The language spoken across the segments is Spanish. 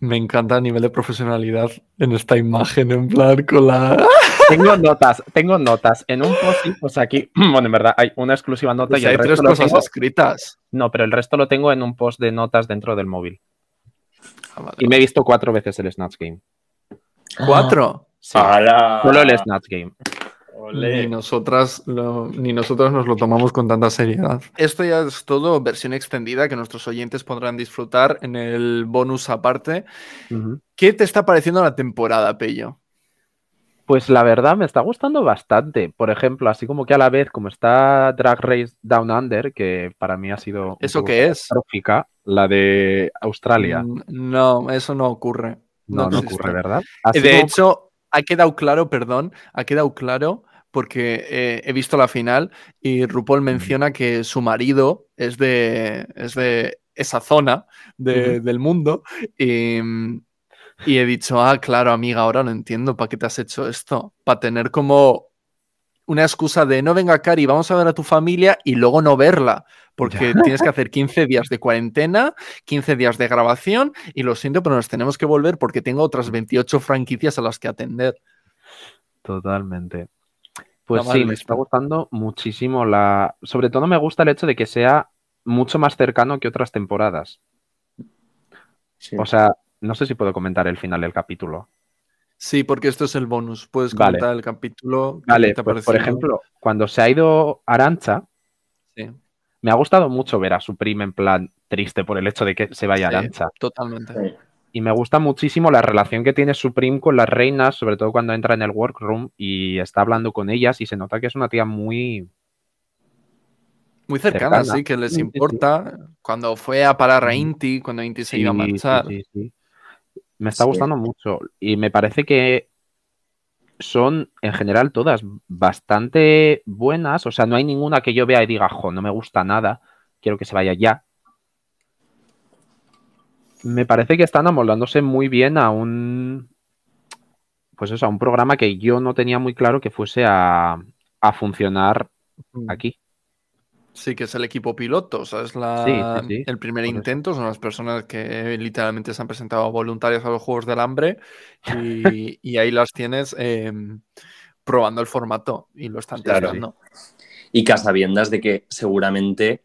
Me encanta el nivel de profesionalidad en esta imagen, en plan con la... Tengo notas, tengo notas. En un post pues aquí, bueno, en verdad hay una exclusiva nota Pues y el hay tres resto lo cosas tengo- escritas. No, pero el resto lo tengo en un post de notas dentro del móvil. Ah, vale. Y me he visto cuatro veces el Snatch Game. ¿Cuatro? Sí. Solo el Snatch Game. Ni nosotras lo- ni nosotros nos lo tomamos con tanta seriedad. Esto ya es todo versión extendida que nuestros oyentes podrán disfrutar en el bonus aparte. ¿Qué te está pareciendo la temporada, Pello? Pues la verdad me está gustando bastante. Por ejemplo, así como que a la vez, como está Drag Race Down Under, que para mí ha sido ¿Eso qué es? la de Australia. Mm, No, eso no ocurre. No, no, ocurre, ¿verdad? Así De como- hecho, ha quedado claro, perdón, ha quedado claro porque eh, he visto la final y RuPaul menciona que su marido es de, es de esa zona de- del mundo y, mm, y he dicho, ah, claro, amiga, ahora lo entiendo, ¿para qué te has hecho esto? Para tener como una excusa de no venga, Cari, vamos a ver a tu familia y luego no verla, porque tienes que hacer 15 días de cuarentena, 15 días de grabación y lo siento, pero nos tenemos que volver porque tengo otras 28 franquicias a las que atender. Totalmente. Pues sí, me está gustando muchísimo la. Sobre todo me gusta el hecho de que sea mucho más cercano que otras temporadas. Sí. O sea, no sé si puedo comentar el final del capítulo. Sí, porque esto es el bonus. Puedes Vale. comentar el capítulo. ¿qué Vale, te pues por ejemplo, cuando se ha ido Arancha, Sí, me ha gustado mucho ver a su prima en plan triste por el hecho de que se vaya Sí. Arancha. totalmente. Y me gusta muchísimo la relación que tiene Supreme con las reinas, sobre todo cuando entra en el workroom y está hablando con ellas y se nota que es una tía muy... Muy cercana, Cercana. sí, que les Sí, sí, sí. importa. Cuando fue a parar a. Inti, cuando Inti se Sí, iba a marchar. Me está gustando mucho y me parece que son en general todas bastante buenas. O sea, no hay ninguna que yo vea y diga, jo, no me gusta nada, quiero que se vaya ya. Me parece que están amoldándose muy bien a un. Pues eso, a un programa que yo no tenía muy claro que fuese a, a funcionar Mm. aquí. Sí, que es el equipo piloto, o sea, es la, Sí, sí, sí, el primer por eso. intento, son las personas que literalmente se han presentado voluntarias a los Juegos del Hambre y, y ahí las tienes em, probando el formato y lo están Claro. testando. Y que a sabiendas de que seguramente,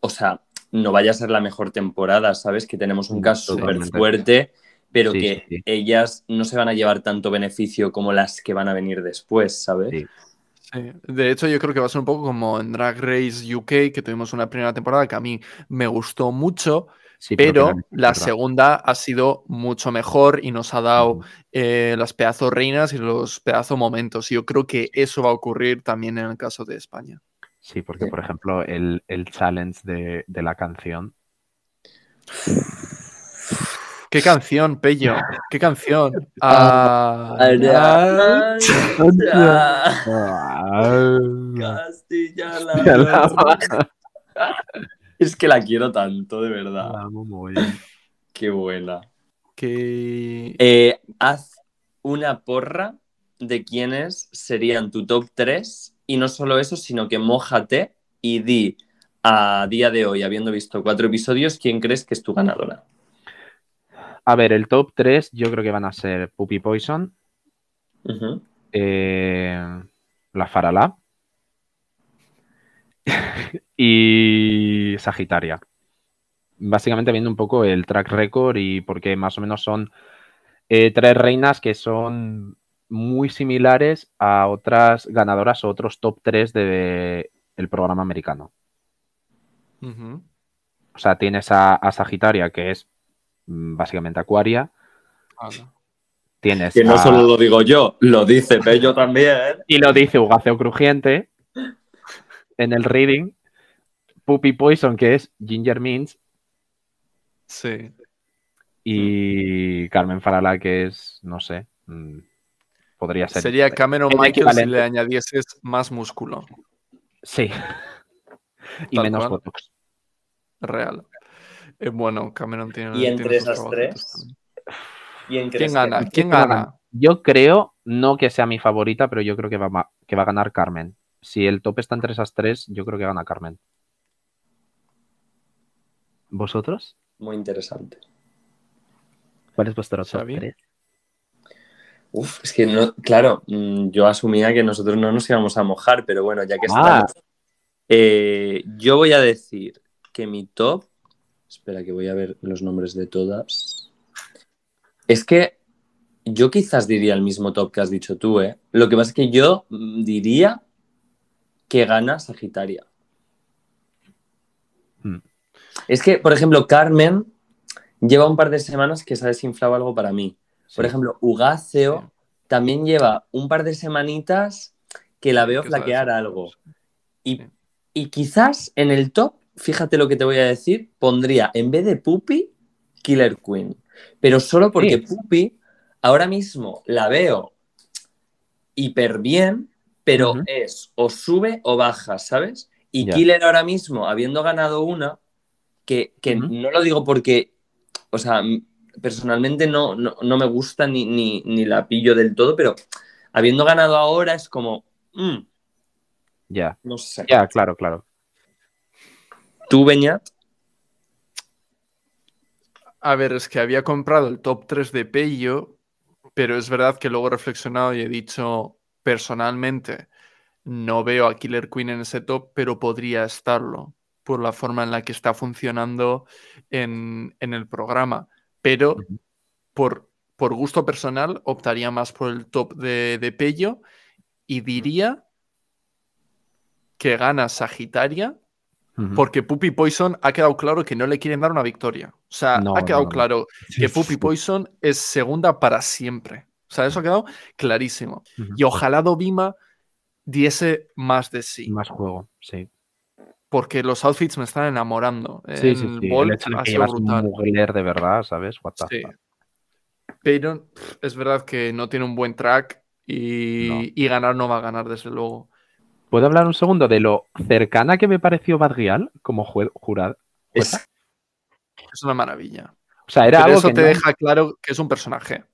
o sea, no vaya a ser la mejor temporada, ¿sabes? Que tenemos un caso súper fuerte, pero Sí, que sí, ellas no se van a llevar tanto beneficio como las que van a venir después, ¿sabes? Sí. Sí, De hecho, yo creo que va a ser un poco como en Drag Race UK, que tuvimos una primera temporada que a mí me gustó mucho, Sí, pero la verdad. segunda ha sido mucho mejor y nos ha dado eh, las pedazo reinas y los pedazo momentos. Y yo creo que eso va a ocurrir también en el caso de España. Sí, porque Sí. por ejemplo el, el challenge de, de la canción. ¿Qué canción, Pello? ¿Qué canción? Ah, Ah, Castilla-La Es que la quiero tanto, de verdad. La amo mogollón. Qué buena. que... Eh, haz una porra de quiénes serían tu top 3 y no solo eso, sino que mójate y di a día de hoy, habiendo visto cuatro episodios, quién crees que es tu ganadora. A ver, el top 3 yo creo que van a ser Puppy Poison, eh, la Farala y Sagitaria. Básicamente viendo un poco el track record y porque más o menos son eh, tres reinas que son muy similares a otras ganadoras o otros top 3 del programa americano. O sea, tienes a, a Sagitaria, que es mm, básicamente Acuaria. Tienes Que no a- solo lo digo yo, lo dice Pello también. Y lo dice Ugaceo Crujiente en el reading. Puppy Poison, que es Ginger Minch. Sí. Y Carmen Farala, que es, no sé, mm, podría ser. Sería Cameron el Michael si le añadieses más músculo. Sí. y Tal menos cual. Botox. Real. Eh, bueno, Cameron tiene. Y entre tiene esas tres. ¿Quién, crees ¿Quién que- gana? ¿Quién ¿Quién gana? gana? Yo creo, no que sea mi favorita, pero yo creo que va, que va a ganar Carmen. Si el top está entre esas tres, yo creo que gana Carmen. ¿Vosotros? Muy interesante. ¿Cuál es vuestro top Xavi. 3? Uf, es que no, claro, mm, yo asumía que nosotros no nos íbamos a mojar, pero bueno, ya que Ah. estamos. Eh, yo voy a decir que mi top. Espera, que voy a ver los nombres de todas. Es que yo quizás diría el mismo top que has dicho tú, ¿eh? Lo que pasa es que yo mm, diría que gana Sagitaria. Hmm. Es que, por ejemplo, Carmen lleva un par de semanas que se ha desinflado algo para mí. Por ejemplo, Ugáceo Sí. también lleva un par de semanitas que la veo flaquear algo. Y, y quizás en el top, fíjate lo que te voy a decir, pondría en vez de Puppy, Killer Queen. Pero solo porque. Puppy ahora mismo la veo hiper bien, pero es o sube o baja, ¿sabes? Y. Killer ahora mismo, habiendo ganado una, que, que no lo digo porque, o sea, personalmente no, no, no me gusta ni, ni, ni la pillo del todo, pero habiendo ganado ahora es como, mm, Ya, no sé. ya, claro, claro. ¿Tú, Beñat? A ver, es que había comprado el top 3 de Peyo, pero es verdad que luego he reflexionado y he dicho personalmente, no veo a Killer Queen en ese top, pero podría estarlo por la forma en la que está funcionando en, en el programa. Pero por, por gusto personal optaría más por el top de, de Pello y diría que gana Sagitaria porque Puppy Poison ha quedado claro que no le quieren dar una victoria. O sea, No, ha quedado no, no. claro que. Puppy Poison es segunda para siempre. O sea, eso ha quedado clarísimo. Y ojalá Dovima diese más de sí, Más juego, sí. Porque los outfits me están enamorando. Sí, En sí, el sí. Bolt El hecho de ha que un brutal. mugler de verdad, ¿sabes? What the Sí. Pero es verdad que no tiene un buen track y, No. y ganar no va a ganar, desde luego. ¿Puedo hablar un segundo de lo cercana que me pareció Badrial como jurado? Es, Es una maravilla. O sea, era Pero algo eso que te no- deja claro que es un personaje.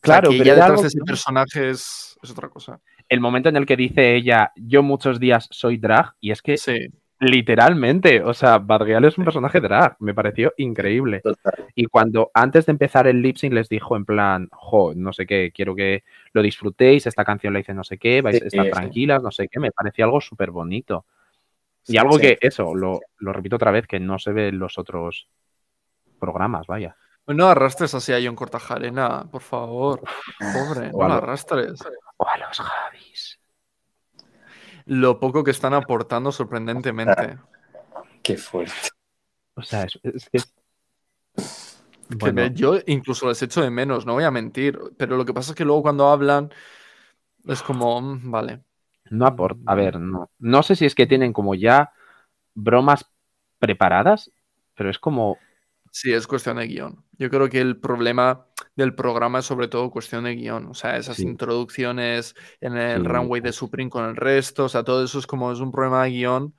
Claro, o sea, que pero ya detrás de ese personaje es, es otra cosa. el momento en el que dice ella, yo muchos días soy drag, y es que Sí, literalmente, o sea, Badrial es un personaje drag, me pareció increíble. total. Y cuando antes de empezar el lip sync les dijo en plan, jo, no sé qué, quiero que lo disfrutéis, esta canción la hice no sé qué, vais a estar sí. tranquilas, no sé qué, me pareció algo súper bonito. Y Sí, algo sí. que, eso, lo, lo repito otra vez, que no se ve en los otros programas, vaya. No arrastres así a John Cortajarena, por favor. Pobre, O no lo arrastres. O a los Javis. Lo poco que están aportando sorprendentemente. Qué fuerte. O sea, es, es que... Que Bueno, me- yo incluso les echo de menos, no voy a mentir. Pero lo que pasa es que luego cuando hablan es como, mm, vale. no aporta. A ver, no. No sé si es que tienen como ya bromas preparadas, pero es como... Sí, es cuestión de guion. Yo creo que el problema del programa es sobre todo cuestión de guion. O sea, esas Sí. introducciones en el Sí. runway de Supreme con el resto, o sea, todo eso es como es un problema de guion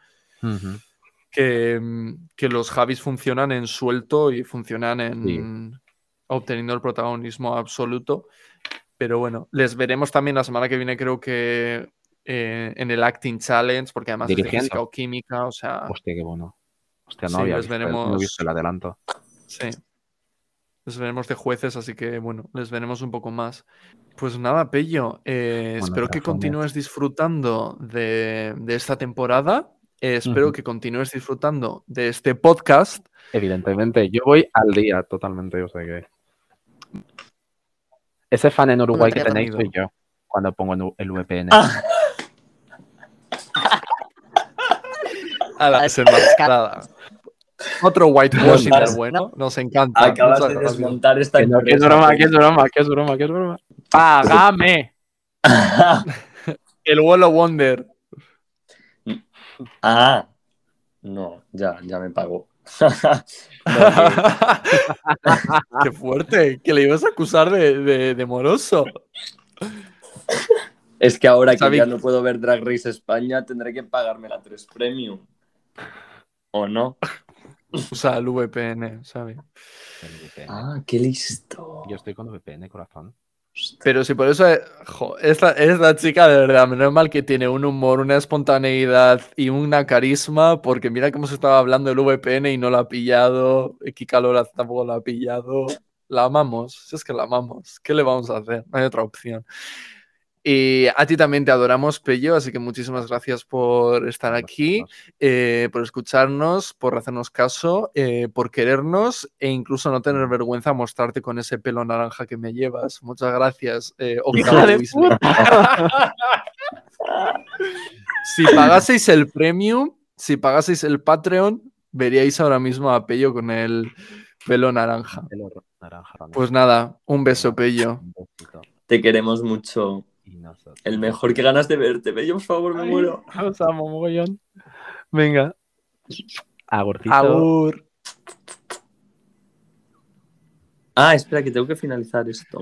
que, mm, que los Javis funcionan en suelto y funcionan en obteniendo el protagonismo absoluto. Pero bueno, les veremos también la semana que viene, creo que eh, en el Acting Challenge, porque además es física o química, o sea, Hostia, qué bueno. Hostia, no Sí, había visto, el- no veremos- he visto el adelanto. sí. Les veremos de jueces, así que bueno, les veremos un poco más. Pues nada, Pello, eh, Bueno, espero que continúes disfrutando de, de esta temporada. eh, espero que continúes disfrutando de este podcast. Evidentemente, yo voy al día totalmente, o sea que... Ese fan en Uruguay que tenéis soy yo, cuando pongo el VPN. Ah. A la desenmascarada. Otro whitewashing del bueno. Nos encanta. Acabas de desmontar esta Que es broma, que es broma, que es broma, que es broma. ¡Págame! El Wall of Wonder. ah, no, ya, ya me pagó. Qué fuerte. Que le ibas a acusar de, de- de moroso. es que ahora que ya no puedo ver Drag Race España, tendré que pagarme la 3 Premium. ¿O no? O sea, el VPN, ¿sabes? El VPN. Ah, qué listo. Yo estoy con VPN, corazón. Pero si por eso, eh, jo, esta, esta chica de verdad, menos mal que tiene un humor, una espontaneidad y una carisma, porque mira cómo se estaba hablando del VPN y no lo ha pillado, Kika tampoco lo ha pillado. La amamos, si es que la amamos. ¿Qué le vamos a hacer? No hay otra opción. Y a ti también te adoramos, Pello, así que muchísimas gracias por estar aquí, eh, por escucharnos, por hacernos caso, eh, por querernos e incluso no tener vergüenza mostrarte con ese pelo naranja que me llevas. Muchas gracias, eh, Weasley. si pagaseis el premium, si pagaseis el Patreon, veríais ahora mismo a Pello con el pelo naranja. Pues nada, un beso, Pello. Te queremos mucho. Y nosotros. El mejor que ganas de verte. Bello, por favor, me muero. Os amo, mogollón. Venga, Agurcito. agur. Ah, espera, que tengo que finalizar esto.